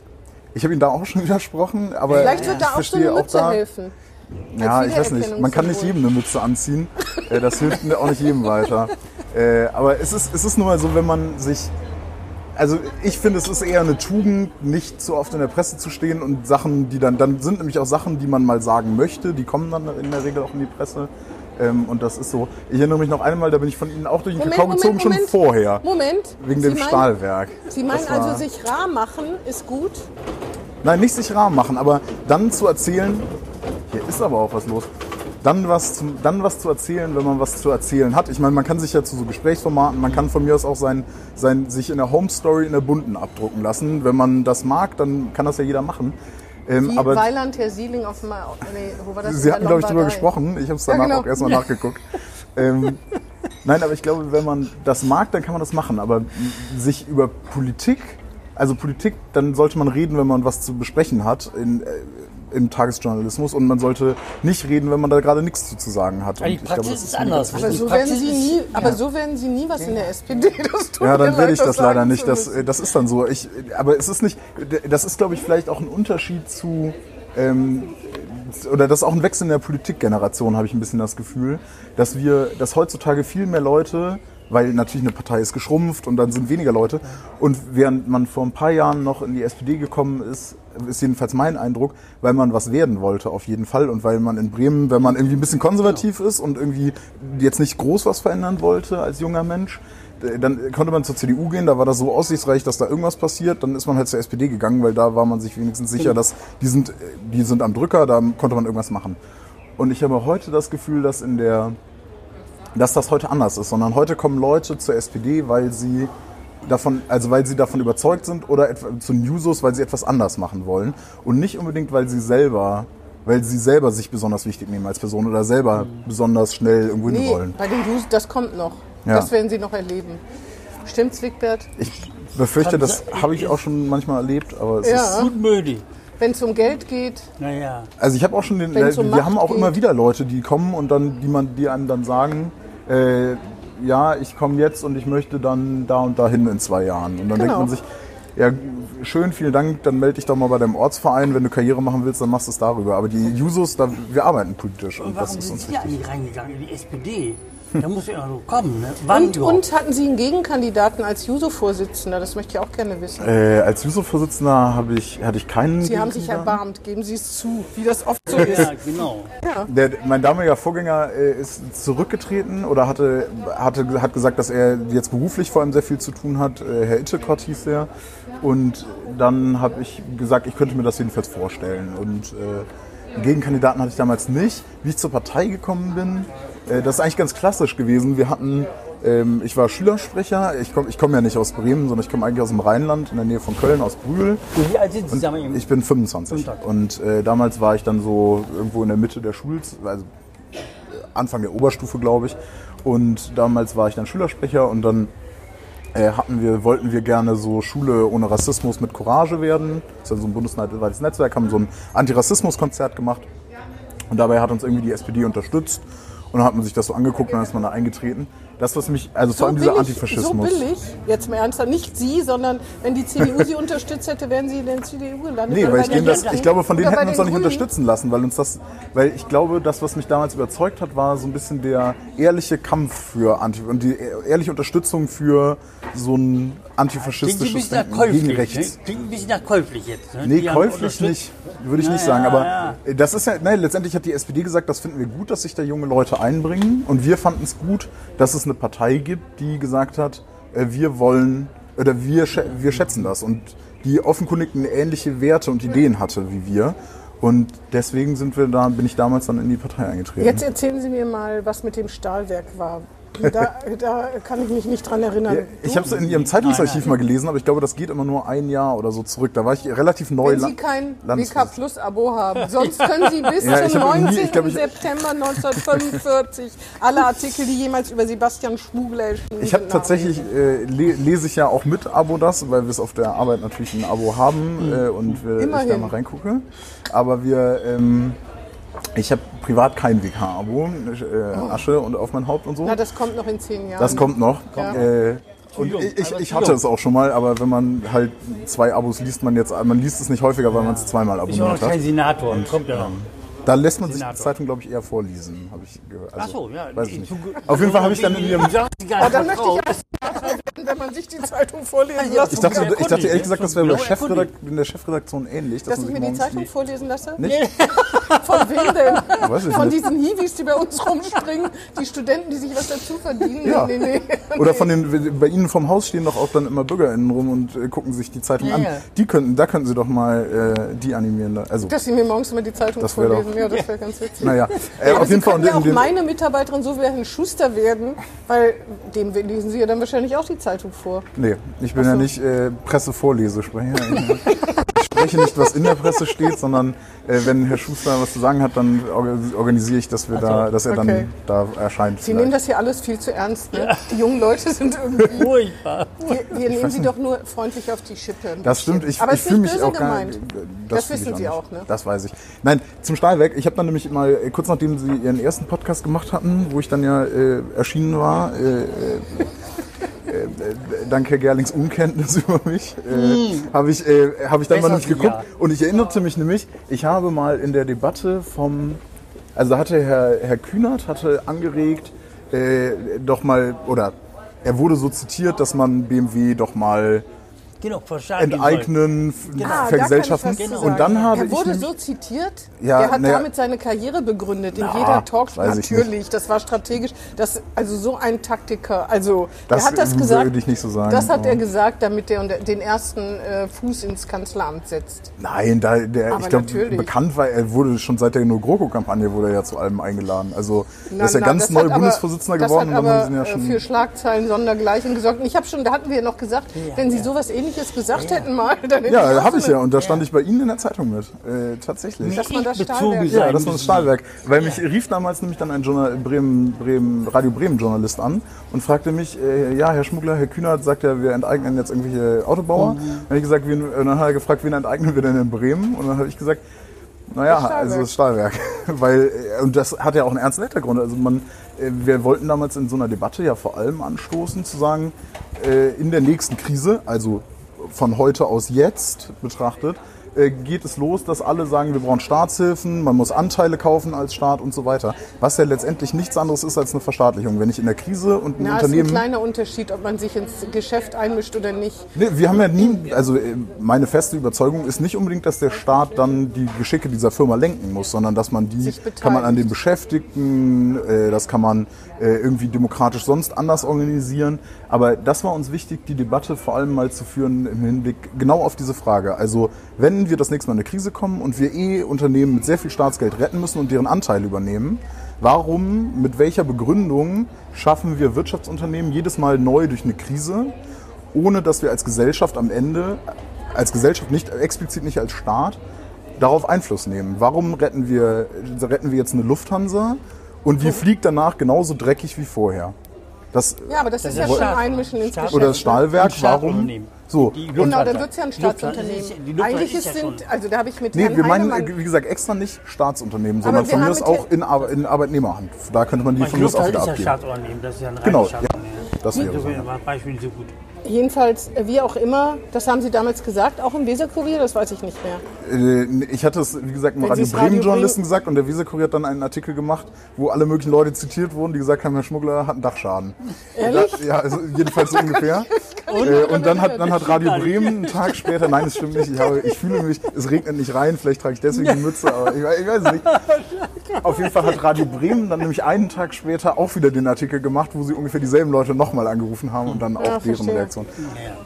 ich habe Ihnen da auch schon widersprochen. Aber Vielleicht wird da auch so verstehe eine Mütze da, helfen. Ja, ich weiß nicht. Man kann nicht jedem eine Mütze anziehen. Äh, Das hilft mir auch nicht jedem weiter. Äh, Aber es ist, es ist nun mal so, wenn man sich. Also ich finde, es ist eher eine Tugend, nicht so oft in der Presse zu stehen und Sachen, die dann, dann sind nämlich auch Sachen, die man mal sagen möchte, die kommen dann in der Regel auch in die Presse. Ähm, Und das ist so. Ich erinnere mich noch einmal, da bin ich von Ihnen auch durch den Moment, Kakao Moment, gezogen, schon Moment. vorher. Moment. Wegen Sie dem meinen- Stahlwerk. Sie meinen also, sich rar machen ist gut? Nein, nicht sich rar machen, aber dann zu erzählen, hier ist aber auch was los. Dann was, zum, dann was zu erzählen, wenn man was zu erzählen hat. Ich meine, man kann sich ja zu so Gesprächsformaten, man kann von mir aus auch sein, sein, sich in der Home Story in der bunten abdrucken lassen. Wenn man das mag, dann kann das ja jeder machen. Ähm, Wie aber Weiland, Herr Sieling auf dem... Nee, wo war das? Sie hatten, glaube ich, darüber Lombardei. gesprochen. Ich habe es Ja, danach genau. auch erstmal nachgeguckt. ähm, nein, aber ich glaube, wenn man das mag, dann kann man das machen. Aber sich über Politik, also Politik, dann sollte man reden, wenn man was zu besprechen hat in, äh, im Tagesjournalismus. Und man sollte nicht reden, wenn man da gerade nichts zu, sagen hat. Aber die glaube, Praxis das ist mir anders. Aber so, werden Sie ist- nie, aber ja. so werden Sie nie was in der SPD. Das tut Ja, dann werde ich das leider nicht. Das, das ist dann so. Ich, aber es ist nicht. Das ist, glaube ich, vielleicht auch ein Unterschied zu. Ähm, oder das ist auch ein Wechsel in der Politikgeneration, habe ich ein bisschen das Gefühl, dass wir, dass heutzutage viel mehr Leute, weil natürlich eine Partei ist geschrumpft und dann sind weniger Leute. Und während man vor ein paar Jahren noch in die SPD gekommen ist, ist jedenfalls mein Eindruck, weil man was werden wollte auf jeden Fall und weil man in Bremen, wenn man irgendwie ein bisschen konservativ ist und irgendwie jetzt nicht groß was verändern wollte als junger Mensch, dann konnte man zur CDU gehen, da war das so aussichtsreich, dass da irgendwas passiert. Dann ist man halt zur SPD gegangen, weil da war man sich wenigstens sicher, dass die sind, die sind am Drücker, da konnte man irgendwas machen. Und ich habe heute das Gefühl, dass in der, dass das heute anders ist, sondern heute kommen Leute zur SPD, weil sie davon, also weil sie davon überzeugt sind oder etwa zu Newsos, weil sie etwas anders machen wollen und nicht unbedingt, weil sie selber, weil sie selber sich besonders wichtig nehmen als Person oder selber besonders schnell irgendwo hin Nee, wollen. bei den News, das kommt noch. Ja. Das werden Sie noch erleben. Stimmt's, Wigbert? Ich befürchte, das habe ich auch schon manchmal erlebt, aber es Ja. ist. Gut möglich. Wenn es um Geld geht, Naja. Also ich habe auch schon den, Wenn's um wir Macht haben auch geht. immer wieder Leute, die kommen und dann, die man, die einem dann sagen, äh, ja, ich komme jetzt und ich möchte dann da und dahin in zwei Jahren. Und dann denkt Genau. man sich, ja, schön, vielen Dank, dann melde dich doch mal bei deinem Ortsverein, wenn du Karriere machen willst, dann machst du es darüber. Aber die Jusos, da, wir arbeiten politisch und, Und das warum ist sind uns wichtig. eigentlich reingegangen in die SPD? Da muss ja noch kommen, ne? Wann und, und hatten Sie einen Gegenkandidaten als Juso-Vorsitzender? Das möchte ich auch gerne wissen. Äh, als Juso-Vorsitzender habe ich, hatte ich keinen. Sie haben sich erbarmt, geben Sie es zu, wie das oft so ist. ja, genau. Der, mein damaliger Vorgänger äh, ist zurückgetreten oder hatte, hatte, hat gesagt, dass er jetzt beruflich vor allem sehr viel zu tun hat. Äh, Herr Itchekott hieß der. Und dann habe ich gesagt, ich könnte mir das jedenfalls vorstellen. Und äh, einen Gegenkandidaten hatte ich damals nicht. Wie ich zur Partei gekommen bin, das ist eigentlich ganz klassisch gewesen. Wir hatten, ähm, ich war Schülersprecher. Ich komme ich komm ja nicht aus Bremen, sondern ich komme eigentlich aus dem Rheinland, in der Nähe von Köln, aus Brühl. Wie alt sind Sie? Eben? Ich bin 25. 25. Und äh, damals war ich dann so irgendwo in der Mitte der Schulz, also äh, Anfang der Oberstufe, glaube ich. Und damals war ich dann Schülersprecher und dann äh, hatten wir, wollten wir gerne so Schule ohne Rassismus mit Courage werden. Das ist ja so ein bundesweites Netzwerk, haben so ein Antirassismus-Konzert gemacht. Und dabei hat uns irgendwie die SPD unterstützt. Und dann hat man sich das so angeguckt und dann ist man da eingetreten. Das, was mich, also vor allem dieser billig, Antifaschismus. So billig, jetzt mal ernsthaft, nicht Sie, sondern wenn die CDU Sie unterstützt hätte, wären Sie in der CDU gelandet. Nee, weil ich, den das, ich glaube, von denen hätten wir uns den auch nicht Grünen. unterstützen lassen, weil uns das, weil ich glaube, das, was mich damals überzeugt hat, war so ein bisschen der ehrliche Kampf für Anti und die ehrliche Unterstützung für so ein antifaschistisches Denken käuflich. gegen Ne? rechts. Klingt ein bisschen nach käuflich jetzt. Ne? Nee, Die käuflich nicht, würde ich Ja, nicht sagen. ja, Aber ja. das ist ja, nein, letztendlich hat die SPD gesagt, das finden wir gut, dass sich da junge Leute einbringen. Und wir fanden es gut, dass es eine Partei gibt, die gesagt hat, äh, wir wollen, oder wir, wir schätzen das. Und die offenkundig ähnliche Werte und Ideen hatte wie wir. Und deswegen sind wir da, bin ich damals dann in die Partei eingetreten. Jetzt erzählen Sie mir mal, was mit dem Stahlwerk war. Da, da kann ich mich nicht dran erinnern. Ja, ich habe es in Ihrem Zeitungsarchiv mal gelesen, aber ich glaube, das geht immer nur ein Jahr oder so zurück. Da war ich relativ neu. Wenn Sie kein. WK Plus Abo haben. Sonst können Sie bis Ja, zum hab nie- 19. ich glaub, ich- September 1945 alle Artikel, die jemals über Sebastian Schmuggler erschienen Ich habe tatsächlich, äh, le lese ich ja auch mit Abo das, weil wir es auf der Arbeit natürlich ein Abo haben äh, und wir, ich da mal reingucke. Aber wir, ähm, ich habe privat kein WK-Abo, äh, Asche und auf mein Haupt und so. Na, das kommt noch in zehn Jahren. Das kommt noch. Ja. Äh, und ich, ich, ich hatte es auch schon mal, aber wenn man halt zwei Abos liest, man jetzt, man liest es nicht häufiger, weil man es zweimal Ich war noch abonniert kein hat. Senator. Kommt ja noch. Da lässt man sich die Senator. Zeitung, glaube ich, eher vorlesen, habe ich gehört. Ach so, ja. Weiß ich ich- nicht. Auf jeden Fall habe ich dann in ihrem Oh, dann möchte ich auch, wenn man sich die Zeitung vorlesen Ja, lassen Ich dachte, ich dachte ehrlich gesagt, das wäre bei Chefredakt in der Chefredaktion ähnlich. Dass man ich mir die Zeitung die- vorlesen lasse? Nicht? Von wem denn? Weiß ich Von nicht. diesen Hiwis, die bei uns rumspringen, die Studenten, die sich was dazu verdienen? Ja. Nee, nee. Oder von den, bei Ihnen vom Haus stehen doch auch dann immer BürgerInnen rum und äh, gucken sich die Zeitung Ja, an. ja. Die könnten, da könnten Sie doch mal äh, die animieren. Also, Dass sie mir morgens immer die Zeitung Das vorlesen. doch- Ja, das wäre ganz witzig. naja, äh, Aber auf jeden Sie Fall. können ja auch meine Mitarbeiterin so wie Herrn Schuster werden, weil dem lesen Sie ja dann wahrscheinlich auch die Zeitung vor. Nee, ich bin ja nicht äh, Pressevorlesesprecher. Ich spreche nicht, was in der Presse steht, sondern äh, wenn Herr Schuster was zu sagen hat, dann orga- organisiere ich, dass, wir da, dass er okay. dann da erscheint. Sie nehmen das hier alles viel zu ernst. Ne? Die jungen Leute sind irgendwie. Furchtbar. Wir, wir nehmen sie doch nur freundlich auf die Schippe. Das stimmt, ich, Aber ich fühle nicht mich auch gar gemeint. Das, Das ich wissen Sie nicht. auch, ne? Das weiß ich. Nein, zum Stahlwerk. Ich habe dann nämlich mal, äh, kurz nachdem Sie Ihren ersten Podcast gemacht hatten, wo ich dann ja äh, erschienen war, äh, äh, äh, äh, dank Herr Gerlings Unkenntnis über mich, äh, habe ich, äh, hab ich dann mal Besser nämlich geguckt. ja. Und ich erinnerte mich nämlich, ich habe mal in der Debatte vom, also hatte Herr, Herr Kühnert hatte angeregt, äh, doch mal, oder er wurde so zitiert, dass man BMW doch mal Genau, enteignen, Genau. Ah, vergesellschaften. ich zu Und dann habe er ich wurde nämlich- so zitiert. Ja, der hat naja. damit seine Karriere begründet. In Na, jeder Talkshow. ich Natürlich, das war strategisch. Das, also so ein Taktiker. Also Das er hat das würde gesagt. ich nicht so sagen, Das hat aber- er gesagt, damit er den ersten äh, Fuß ins Kanzleramt setzt. Nein, da, der, Aber ich glaube, bekannt war, er wurde schon seit der No-GroKo-Kampagne wurde er ja zu allem eingeladen. Also Na, er ist ja na, ganz das neu hat aber- Bundesvorsitzender das geworden hat und dann aber haben sie ihn ja äh, schon. für Schlagzeilen sondergleichen gesorgt. Und ich habe schon, da hatten wir ja noch gesagt, wenn Sie sowas Ähnliches gesagt hätten mal, dann hätte Ja, ich habe ich ja und da stand ich bei Ihnen in der Zeitung mit. Äh, tatsächlich. Dass man das Stahlwerk- Ja, das war das. Stahlwerk. Weil mich rief damals nämlich dann ein Journal Bremen, Bremen, Radio Bremen Journalist an und fragte mich, äh, ja, Herr Schmuggler, Herr Kühnert sagt ja, wir enteignen jetzt irgendwelche Autobauer. Mhm. Dann habe ich gesagt, wen, und dann hat er gefragt, wen enteignen wir denn in Bremen? Und dann habe ich gesagt, naja, Das also das Stahlwerk. Weil, äh, und das hat ja auch einen ernsten Hintergrund. Also man, äh, wir wollten damals in so einer Debatte ja vor allem anstoßen, zu sagen, äh, in der nächsten Krise, also von heute aus jetzt betrachtet, äh, geht es los, dass alle sagen, wir brauchen Staatshilfen, man muss Anteile kaufen als Staat und so weiter. Was ja letztendlich nichts anderes ist als eine Verstaatlichung. Wenn ich in der Krise und ein Na, ist ein Unternehmen... kleiner Unterschied, ob man sich ins Geschäft einmischt oder nicht. Nee, wir haben ja nie, also äh, meine feste Überzeugung ist nicht unbedingt, dass der Staat dann die Geschicke dieser Firma lenken muss, sondern dass man die, kann man an den. Beschäftigten, äh, das kann man irgendwie demokratisch sonst anders organisieren. Aber das war uns wichtig, die Debatte vor allem mal zu führen im Hinblick genau auf diese Frage. Also wenn wir das nächste Mal in eine Krise kommen und wir eh Unternehmen mit sehr viel Staatsgeld retten müssen und deren Anteile übernehmen, warum, mit welcher Begründung schaffen wir Wirtschaftsunternehmen jedes Mal neu durch eine Krise, ohne dass wir als Gesellschaft am Ende, als Gesellschaft nicht explizit nicht als Staat, darauf Einfluss nehmen. Warum retten wir, retten wir jetzt eine Lufthansa und die fliegt danach genauso dreckig wie vorher? Das, Ja, aber das, Das ist ist ja schon Einmischen ins Geschäft. oder das Stahlwerk, Ein warum? So. Die Genau, dann wird es ja ein Staatsunternehmen. Eigentlich ist ist ja sind, schon- also da habe ich mit Nee, Herrn wir meinen, Heinemann, äh, wie gesagt, extra nicht Staatsunternehmen, sondern von mir aus auch in, Ar in Arbeitnehmerhand. Da könnte man die von mir aus auch wieder ist ja abgeben. Staatsunternehmen, das ist ja ein Genau, reines ja. Staatsunternehmen. Das wäre so. Beispiel so gut. Jedenfalls, äh, wie auch immer, das haben Sie damals gesagt, auch im Weserkurier, das weiß ich nicht mehr. Äh, Ich hatte es, wie gesagt, im Wenn Radio Sie es Bremen Radio Journalisten Bremen- gesagt und der Weserkurier hat dann einen Artikel gemacht, wo alle möglichen Leute zitiert wurden, die gesagt haben, Herr Schmuggler hat einen Dachschaden. Ehrlich? Da, ja, also jedenfalls so ungefähr. Äh, und dann hat, dann hat Radio Bremen einen Tag später, nein, es stimmt nicht, ich, habe, ich fühle mich, es regnet nicht rein, vielleicht trage ich deswegen die Mütze, aber ich, weiß- ich weiß es nicht. Auf jeden Fall hat Radio Bremen dann nämlich einen Tag später auch wieder den Artikel gemacht, wo sie ungefähr dieselben Leute nochmal angerufen haben und dann auch deren verstehe. Reaktion.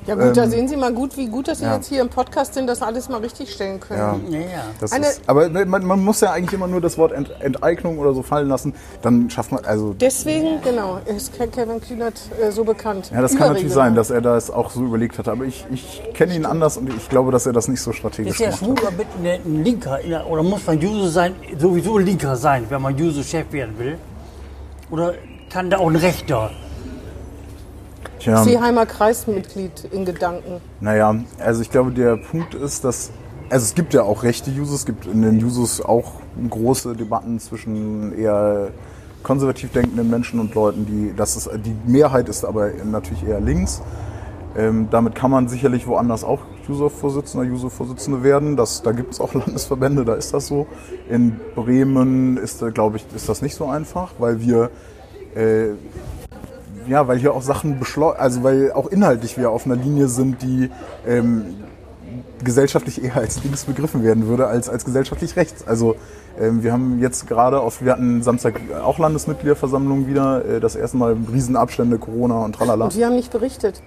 Ja gut, da sehen Sie mal gut, wie gut, dass Sie Ähm, ja. jetzt hier im Podcast sind, das alles mal richtig stellen können. Ja. Ja, ja. Das Eine- ist, aber man, man muss ja eigentlich immer nur das Wort Ent, Enteignung oder so fallen lassen, dann schafft man, also Deswegen, genau, ist Ke- Kevin Kühnert äh, so bekannt. ja, das kann natürlich sein, dass er das auch so überlegt hatte, aber ich, ich kenne ihn anders und ich glaube, dass er das nicht so strategisch Ist der gemacht hat. Schwuler mit eine- ein Linker in der, oder muss man User sein, sowieso Linker sein, wenn man User-Chef werden will? Oder kann da auch ein Rechter? Tja, Seeheimer Kreismitglied in Gedanken. naja, also ich glaube, der Punkt ist, dass also es gibt ja auch rechte Usos, es gibt in den Usos auch große Debatten zwischen eher konservativ denkenden Menschen und Leuten, die das ist die Mehrheit ist aber natürlich eher links. Ähm, damit kann man sicherlich woanders auch User-Vorsitzender, User-Vorsitzende werden. Das, da gibt es auch Landesverbände, da ist das so. In Bremen ist, da, glaube ich, ist das nicht so einfach, weil wir äh, ja, weil hier auch Sachen beschleunigen, also weil auch inhaltlich wir auf einer Linie sind, die ähm, gesellschaftlich eher als links begriffen werden würde, als als gesellschaftlich rechts. Also ähm, wir haben jetzt gerade auf, wir hatten Samstag auch Landesmitgliederversammlung wieder, äh, das erste Mal Riesenabstände, Corona und tralala. Und Sie haben nicht berichtet.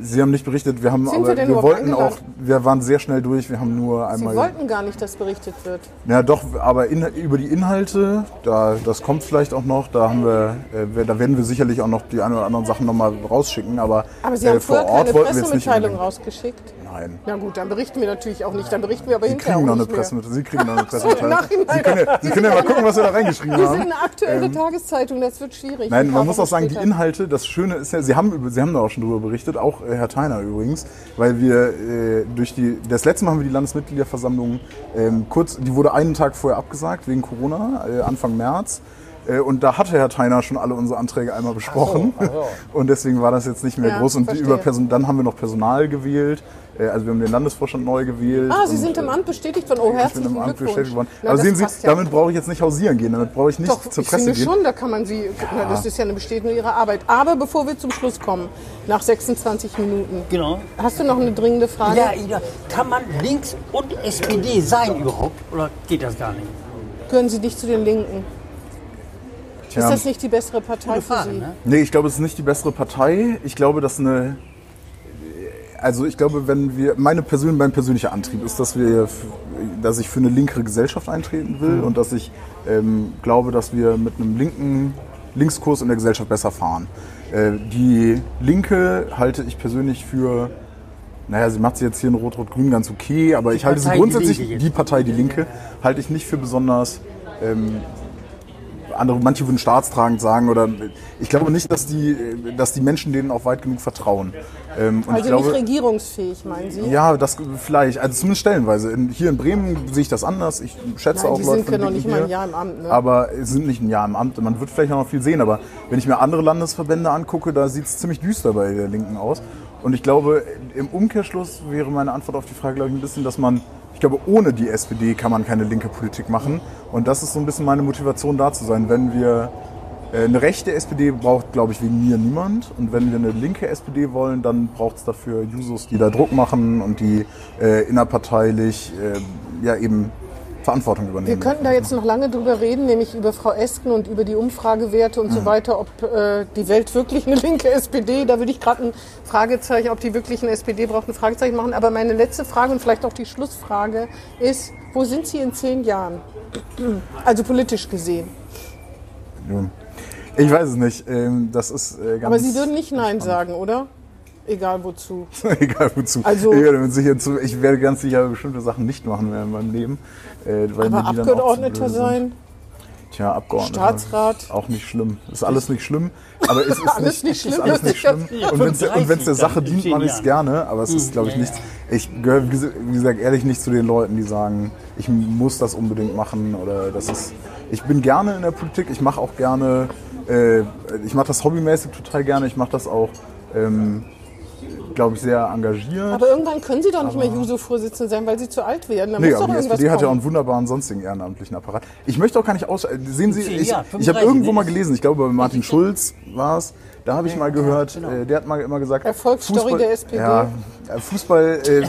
Sie haben nicht berichtet, wir haben Sind aber wir wir wollten auch, wir waren sehr schnell durch, wir haben nur Sie einmal wollten gar nicht, dass berichtet wird. ja, doch, aber in, über die Inhalte, da, das kommt vielleicht auch noch, da haben wir, äh, da werden wir sicherlich auch noch die ein oder anderen Sachen nochmal rausschicken, aber, Aber Sie äh, haben vor vorher Ort keine wollten wir jetzt nicht unbedingt. rausgeschickt. Nein. Na gut, dann berichten wir natürlich auch nicht. Dann berichten wir aber Sie hinterher kriegen noch eine nicht mehr. Pressemitteilung. Sie kriegen noch eine Pressemitteilung. Sie können, ja, Sie können ja mal gucken, was wir da reingeschrieben Wir haben. sind eine aktuelle Tageszeitung, das wird schwierig. Ähm, Nein, man muss auch sagen, die später. Inhalte, das Schöne ist ja, Sie haben, Sie haben da auch schon drüber berichtet, auch äh, Herr Theiner übrigens, weil wir äh, durch die, das letzte Mal haben wir die Landesmitgliederversammlung ähm, kurz, die wurde einen Tag vorher abgesagt wegen Corona, äh, Anfang März. Äh, Und da hatte Herr Theiner schon alle unsere Anträge einmal besprochen. Und deswegen war das jetzt nicht mehr Ja, groß. Und die über Person, dann haben wir noch Personal gewählt. Äh, Also wir haben den Landesvorstand neu gewählt. Ah, Sie und, sind im äh, Amt bestätigt worden. Oh, ich bin herzlichen im Amt bestätigt worden. Na, Aber sehen Sie, ja. damit brauche ich jetzt nicht hausieren gehen, damit brauche ich nicht Doch, zur ich Presse finde gehen. schon, da kann man Sie, na, das ist ja eine Bestätigung Ihrer Arbeit. Aber bevor wir zum Schluss kommen, nach 26 Minuten, Genau. hast du noch eine dringende Frage? Ja, Ida, kann man links und SPD sein überhaupt? Oder geht das gar nicht? Gehören Sie nicht zu den Linken? Tja. Ist das nicht die bessere Partei Gute für Sie? ne? Nee, ich glaube, es ist nicht die bessere Partei. Ich glaube, dass eine. Also ich glaube, wenn wir meine persön mein persönlicher Antrieb ist, dass wir, dass ich für eine linkere Gesellschaft eintreten will und dass ich ähm, glaube, dass wir mit einem linken Linkskurs in der Gesellschaft besser fahren. Äh, die Linke halte ich persönlich für, naja, sie macht sie jetzt hier in Rot-Rot-Grün ganz okay, aber ich halte sie Partei, die grundsätzlich, jetzt. die Partei Die Linke, halte ich nicht für besonders ähm, andere, manche würden staatstragend sagen oder ich glaube nicht, dass die, dass die Menschen denen auch weit genug vertrauen. Ähm, Also glaube, nicht regierungsfähig, meinen Sie? ja, das vielleicht, also zumindest stellenweise. In, hier in Bremen sehe ich das anders. Ich schätze Nein, auch die Leute sind von ja noch nicht mal ein hier. Jahr im Amt. Ne? Aber es sind nicht ein Jahr im Amt. Man wird vielleicht auch noch viel sehen. Aber wenn ich mir andere Landesverbände angucke, da sieht es ziemlich düster bei der Linken aus. Und ich glaube, im Umkehrschluss wäre meine Antwort auf die Frage, glaube ich, ein bisschen, dass man, glaube, ohne die SPD kann man keine linke Politik machen. Und das ist so ein bisschen meine Motivation da zu sein. Wenn wir äh, eine rechte SPD braucht, glaube ich, wegen mir niemand. Und wenn wir eine linke SPD wollen, dann braucht es dafür Jusos, die da Druck machen und die äh, innerparteilich äh, ja eben Verantwortung Wir übernehmen. könnten da jetzt noch lange drüber reden, nämlich über Frau Esken und über die Umfragewerte und Mhm. so weiter, ob äh, die Welt wirklich eine linke SPD, da würde ich gerade ein Fragezeichen, ob die wirklich eine SPD braucht, ein Fragezeichen machen. Aber meine letzte Frage und vielleicht auch die Schlussfrage ist, wo sind Sie in zehn Jahren? Also politisch gesehen. Ich weiß es nicht. Ähm, das ist äh, ganz Aber Sie würden nicht Nein sagen, oder? Egal wozu. egal wozu. Also- ich, werde Sicherheit zu, ich werde ganz sicher bestimmte Sachen nicht machen mehr in meinem Leben. Äh, weil mir Aber Abgeordneter sein? Tja, Abgeordneter. Staatsrat? Auch nicht schlimm. Ist alles nicht schlimm. Aber es ist Alles nicht schlimm, Ist alles nicht schlimm. Und wenn es der 35 Sache dient, mache ich es gerne. Aber es ist, glaube ich, ja, nichts. Ich gehöre, wie gesagt, ehrlich nicht zu den Leuten, die sagen, ich muss das unbedingt machen oder das ist. Ich bin gerne in der Politik. Ich mache auch gerne. Äh, ich mache das hobbymäßig total gerne. Ich mache das auch. Ähm, glaube ich, sehr engagiert. Aber irgendwann können Sie doch nicht mehr Juso-Vorsitzende sein, weil Sie zu alt werden. Da Nee, aber die SPD hat ja auch einen wunderbaren sonstigen ehrenamtlichen Apparat. Ich möchte auch gar nicht aus. Sehen Sie, ich, Jahre, ich habe 35, irgendwo mal gelesen, ich glaube bei Martin Schulz war es, Da habe ich mal gehört, äh, der hat mal immer gesagt, Erfolgsstory der SPD. Ja, äh, Fußball äh, äh,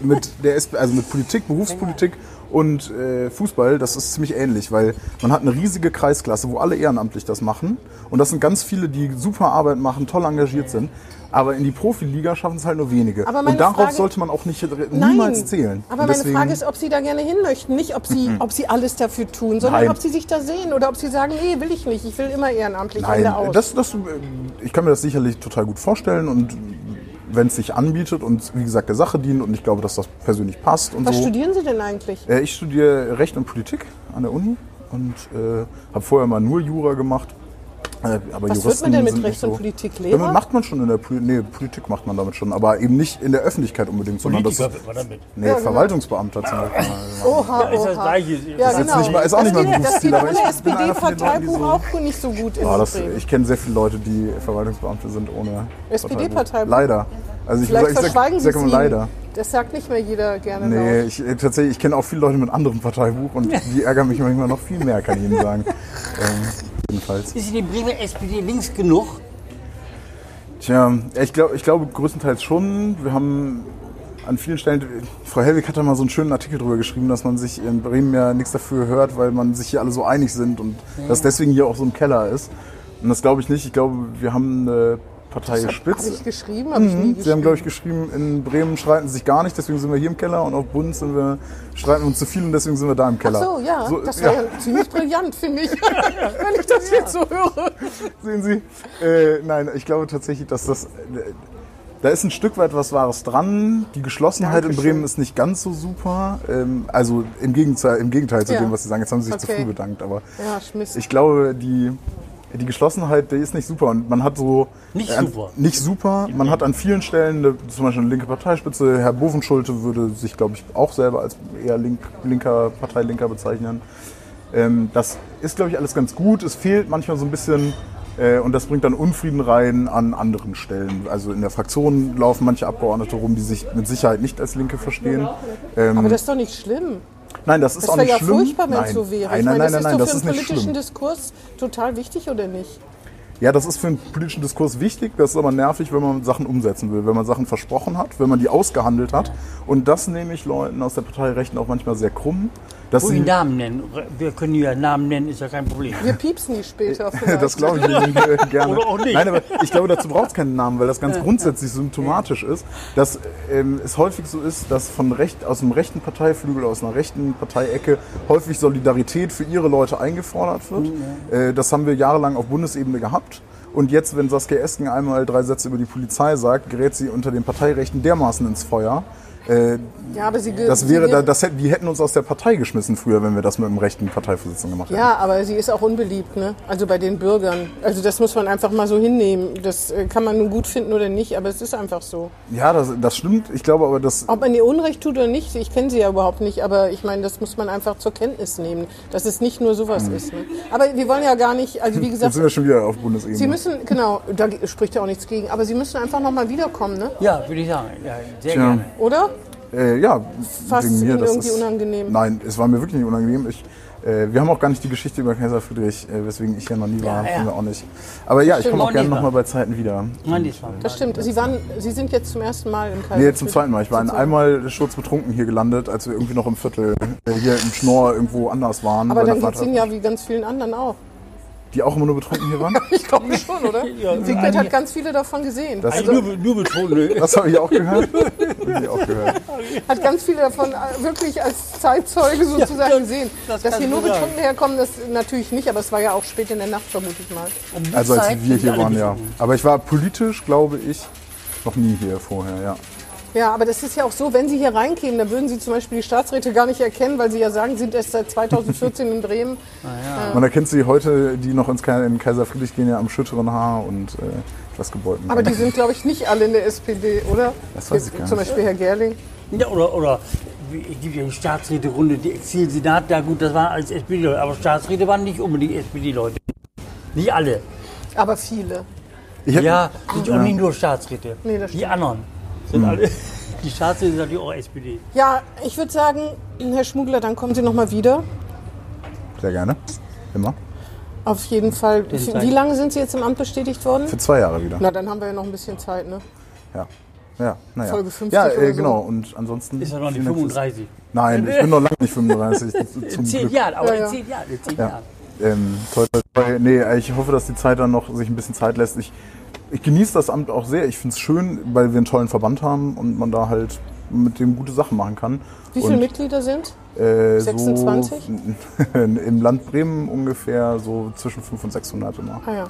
mit der SP, also mit Politik, Berufspolitik und äh, Fußball, das ist ziemlich ähnlich, weil man hat eine riesige Kreisklasse, wo alle ehrenamtlich das machen und das sind ganz viele, die super Arbeit machen, toll engagiert sind. Aber in die Profiliga schaffen es halt nur wenige. Und darauf Frage- sollte man auch nicht niemals Nein, zählen. Aber meine Frage ist, ob Sie da gerne hin möchten. Nicht, ob Sie, ob Sie alles dafür tun, sondern Nein. ob Sie sich da sehen oder ob Sie sagen, nee, will ich nicht. Ich will immer ehrenamtlich Nein, das, das, äh, ich kann mir das sicherlich total gut vorstellen und wenn es sich anbietet und wie gesagt der Sache dient und ich glaube, dass das persönlich passt und Was so. studieren Sie denn eigentlich? Äh, ich studiere Recht und Politik an der Uni und äh, habe vorher mal nur Jura gemacht. Äh, aber Was wird Juristen man denn mit sind nicht Recht und so- Politik? Damit Lehrer? macht man schon in der Poli nee, Politik macht man damit schon, aber eben nicht in der Öffentlichkeit unbedingt, sondern das Politiker wird man damit. nee, Ja, genau. Verwaltungsbeamter zum Beispiel. Oha, ist das oha. Gleiche. Ja, Ist jetzt genau. nicht mal- ist auch nicht das mein geht, das Berufsziel, geht aber ohne ich bin einer von den Leuten, die SPD-Parteibuch so- auch nicht so gut Oh, das, ich kenne sehr viele Leute, die Verwaltungsbeamte sind ohne SPD-Parteibuch? Leider. Also ich, Vielleicht ich sag, verschweigen ich Sie sag es immer ihnen. leider. Das sagt nicht mehr jeder gerne Nee, ich, äh, tatsächlich, ich kenne auch viele Leute mit anderem Parteibuch und die ärgern mich manchmal noch viel mehr, kann ich Ihnen sagen. Jedenfalls. Ist die Bremer SPD links genug? Tja, ich, glaub, ich glaube größtenteils schon. Wir haben an vielen Stellen, Frau Helwig hat da mal so einen schönen Artikel drüber geschrieben, dass man sich in Bremen ja nichts dafür hört, weil man sich hier alle so einig sind und dass deswegen hier auch so ein Keller ist. Und das glaube ich nicht. Ich glaube, wir haben eine Partei Habe Spitze. ich geschrieben? Habe ich nie Mhm. Sie haben, glaube ich, geschrieben, in Bremen streiten sie sich gar nicht, deswegen sind wir hier im Keller und auf Bund sind wir, streiten wir uns zu viel und deswegen sind wir da im Keller. Ach so, ja, So, das war ja. ziemlich brillant, finde ich, wenn ich das jetzt so höre. Sehen Sie? Äh, nein, ich glaube tatsächlich, dass das. Äh, da ist ein Stück weit was Wahres dran. Die Geschlossenheit in Dankeschön. Bremen ist nicht ganz so super. Ähm, also im Gegenteil, im Gegenteil zu Ja. dem, was Sie sagen. Jetzt haben Sie sich zu Okay. früh bedankt. Aber Ja, ich glaube, die, die Geschlossenheit, die ist nicht super. Und man hat so. Nicht äh, an- super. Nicht super. Man hat an vielen Stellen, eine, zum Beispiel eine linke Parteispitze, Herr Bovenschulte würde sich, glaube ich, auch selber als eher link, linker, Parteilinker bezeichnen. Ähm, das ist, glaube ich, alles ganz gut. Es fehlt manchmal so ein bisschen äh, und das bringt dann Unfrieden rein an anderen Stellen. Also in der Fraktion laufen manche Abgeordnete rum, die sich mit Sicherheit nicht als Linke verstehen. Ähm, Aber das ist doch nicht schlimm. Nein, das ist Das auch wäre nicht ja schlimm. furchtbar, wenn es so wäre. Nein, nein, meine, nein, das nein, ist doch das für einen politischen schlimm. Diskurs total wichtig, oder nicht? Ja, das ist für einen politischen Diskurs wichtig. Das ist aber nervig, wenn man Sachen umsetzen will, wenn man Sachen versprochen hat, wenn man die ausgehandelt hat. Und das nehme ich Leuten aus der Partei Rechten auch manchmal sehr krumm. Dass sie, Namen nennen. Wir können ja Namen nennen, ist ja kein Problem. Wir piepsen die später vielleicht. das glaube ich Ihnen äh, gerne. Oder auch nicht. Nein, aber ich glaube, dazu braucht es keinen Namen, weil das ganz grundsätzlich symptomatisch ist, dass ähm, es häufig so ist, dass von recht, aus dem rechten Parteiflügel, aus einer rechten Parteiecke häufig Solidarität für ihre Leute eingefordert wird. Äh, das haben wir jahrelang auf Bundesebene gehabt. Und jetzt, wenn Saskia Esken einmal drei Sätze über die Polizei sagt, gerät sie unter den Parteirechten dermaßen ins Feuer. Äh, Ja, aber sie, das sie wäre, da, das hätten, die hätten uns aus der Partei geschmissen früher, wenn wir das mit einem rechten Parteivorsitzenden gemacht hätten. Ja, aber sie ist auch unbeliebt, ne? Also bei den Bürgern. Also das muss man einfach mal so hinnehmen. Das äh, kann man nun gut finden oder nicht, aber es ist einfach so. Ja, das, das stimmt. Ich glaube aber, dass Ob man ihr Unrecht tut oder nicht, ich kenne sie ja überhaupt nicht, aber ich meine, das muss man einfach zur Kenntnis nehmen, dass es nicht nur sowas ist. Ne? Aber wir wollen ja gar nicht, also wie Jetzt gesagt, sind wir schon wieder auf Bundesebene. Sie müssen, genau, da spricht ja auch nichts gegen, aber Sie müssen einfach nochmal wiederkommen, ne? Ja, würde ich sagen. Ja, sehr Tja. gerne. Oder? Äh, ja, Fast wegen mir. Ihnen Das irgendwie ist, unangenehm. Nein, es war mir wirklich nicht unangenehm. Ich, äh, wir haben auch gar nicht die Geschichte über Kaiser Friedrich, äh, weswegen ich hier noch nie war. Ja, ja. wir auch nicht. Aber ja, ich komme auch gerne nochmal bei Zeiten wieder. Nein, diesmal. Das stimmt. Sie, waren, Sie sind jetzt zum ersten Mal im Kaiser. Nee, zum zweiten Mal. Ich war in einmal sturzbetrunken hier gelandet, als wir irgendwie noch im Viertel äh, hier im Schnorr irgendwo anders waren. Aber dann der geht es Ihnen ja wie ganz vielen anderen auch. Die auch immer nur betrunken hier waren? Ich glaube schon, oder? Ja, hat ganz viele davon gesehen. Das- Also, nur, nur betrunken. Das habe ich auch gehört. Hab ich auch gehört. Hat ganz viele davon äh, wirklich als Zeitzeuge sozusagen das- gesehen. das Dass hier nur betrunken herkommen, das natürlich nicht, aber es war ja auch spät in der Nacht, vermute ich mal. Um Also als Zeit wir hier waren, ja. Aber ich war politisch, glaube ich, noch nie hier vorher, ja. Ja, aber das ist ja auch so, wenn Sie hier reinkämen, dann würden Sie zum Beispiel die Staatsräte gar nicht erkennen, weil Sie ja sagen, Sie sind erst seit 2014 in Bremen. Man erkennt sie heute, die noch ins in Kaiser Friedrich gehen, ja am schütteren Haar und äh, etwas gebeugten. Aber die sind, glaube ich, nicht alle in der SPD, oder? Das weiß ich gar Zum nicht. Beispiel Herr Gerling. Ja, oder, oder es gibt ja die Staatsräterunde, die Exilsenat, ja gut, das waren alles SPD-Leute, aber Staatsräte waren nicht unbedingt SPD-Leute. Nicht alle. Aber viele. Ja, sind auch nicht nur Staatsräte. Nee, das die anderen sind alle. Die Staatsräte sind natürlich auch SPD. Ja, ich würde sagen, Herr Schmuggler, dann kommen Sie noch mal wieder. Sehr gerne. Immer. Auf jeden Fall. Wie, wie lange sind Sie jetzt im Amt bestätigt worden? Für zwei Jahre wieder. Na, dann haben wir ja noch ein bisschen Zeit, ne? Ja. Ja, naja. Folge 50 ja, oder äh, so. genau. Und ansonsten. Ist er noch nicht vielen Dank fürs- 35? Nein, ich bin noch lange nicht 35. In zehn Glück. Jahren, aber Ja, in ja. zehn Jahren, in zehn Ja. Jahren. Ähm, toi, toi, toi. Nee, ich hoffe, dass die Zeit dann noch sich ein bisschen Zeit lässt. Ich, ich genieße das Amt auch sehr. Ich finde es schön, weil wir einen tollen Verband haben und man da halt mit dem gute Sachen machen kann. Wie viele und, Mitglieder sind? äh, 26? So, Im Land Bremen ungefähr so zwischen 500 und 600 immer. Ah ja.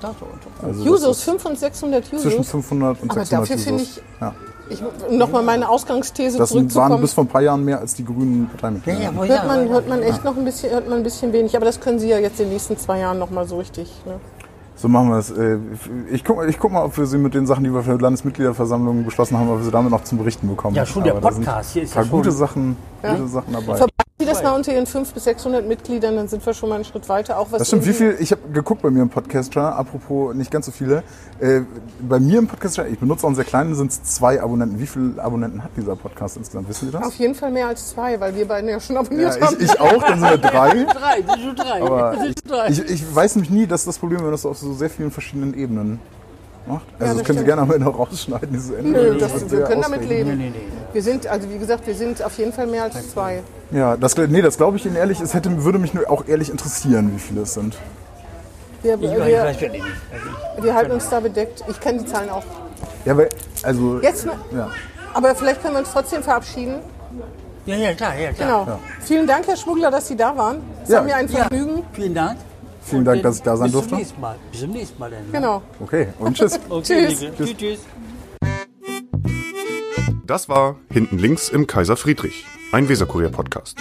Also Jusos, das ist 500 und 600 Zwischen Jusos. 500 und Aber 600 dafür finde Jusos. ich- Ja. Ich, nochmal meine Ausgangsthese Das sind, waren zurückzukommen. bis vor ein paar Jahren mehr als die grünen Ja, Parteimitglieder. ja, hört man, hört man echt noch ein bisschen, hört man ein bisschen wenig. Aber das können Sie ja jetzt in den nächsten zwei Jahren nochmal so richtig. Ne? So machen wir es. Äh, Ich guck, ich guck mal, ob wir sie mit den Sachen, die wir für die Landesmitgliederversammlung beschlossen haben, ob wir sie damit noch zum Berichten bekommen. Ja, schon der Podcast hier ist ein paar ja schon- gute Sachen, Ja. gute Sachen dabei. Sie das mal unter Ihren 500 bis 600 Mitgliedern, dann sind wir schon mal einen Schritt weiter. Auch was Das stimmt. Wie viel? Ich habe geguckt bei mir im Podcaster. Apropos nicht ganz so viele. Äh, bei mir im Podcaster, ich benutze auch einen sehr kleinen, sind es zwei Abonnenten. Wie viele Abonnenten hat dieser Podcast insgesamt? Wissen Sie das? Auf jeden Fall mehr als zwei, weil wir beiden ja schon Ja, abonniert haben. ich, ich auch. Dann sind wir drei. Drei, sind schon drei. Aber drei. Ich, ich weiß nämlich nie, dass das Problem, wenn das auf so sehr vielen verschiedenen Ebenen macht. Also das das können Sie gerne am Ende rausschneiden, dieses Ende. Nö, Das das, wir können damit leben. nee, nee. Wir sind, also wie gesagt, wir sind auf jeden Fall mehr als zwei. Ja, das, nee, das glaube ich Ihnen ehrlich. Es hätte, würde mich nur auch ehrlich interessieren, wie viele es sind. Wir, Ich, wir, nicht. Also wir halten uns da bedeckt. Ich kenne die Zahlen auch. Ja, weil, also. Jetzt, Ja. aber vielleicht können wir uns trotzdem verabschieden. ja, ja, klar, ja, klar. Genau. Vielen Dank, Herr Schmuggler, dass Sie da waren. Es Ja. war mir ein Ja, Vergnügen. vielen Dank. Vielen Dank, dass ich da sein bis durfte. Zum nächsten Mal. Bis zum nächsten Mal. Dann. Genau. Okay, und tschüss. Okay, Tschüss. Tschüss. tschüss. tschüss. Das war Hinten links im Kaiser Friedrich, ein Weserkurier-Podcast.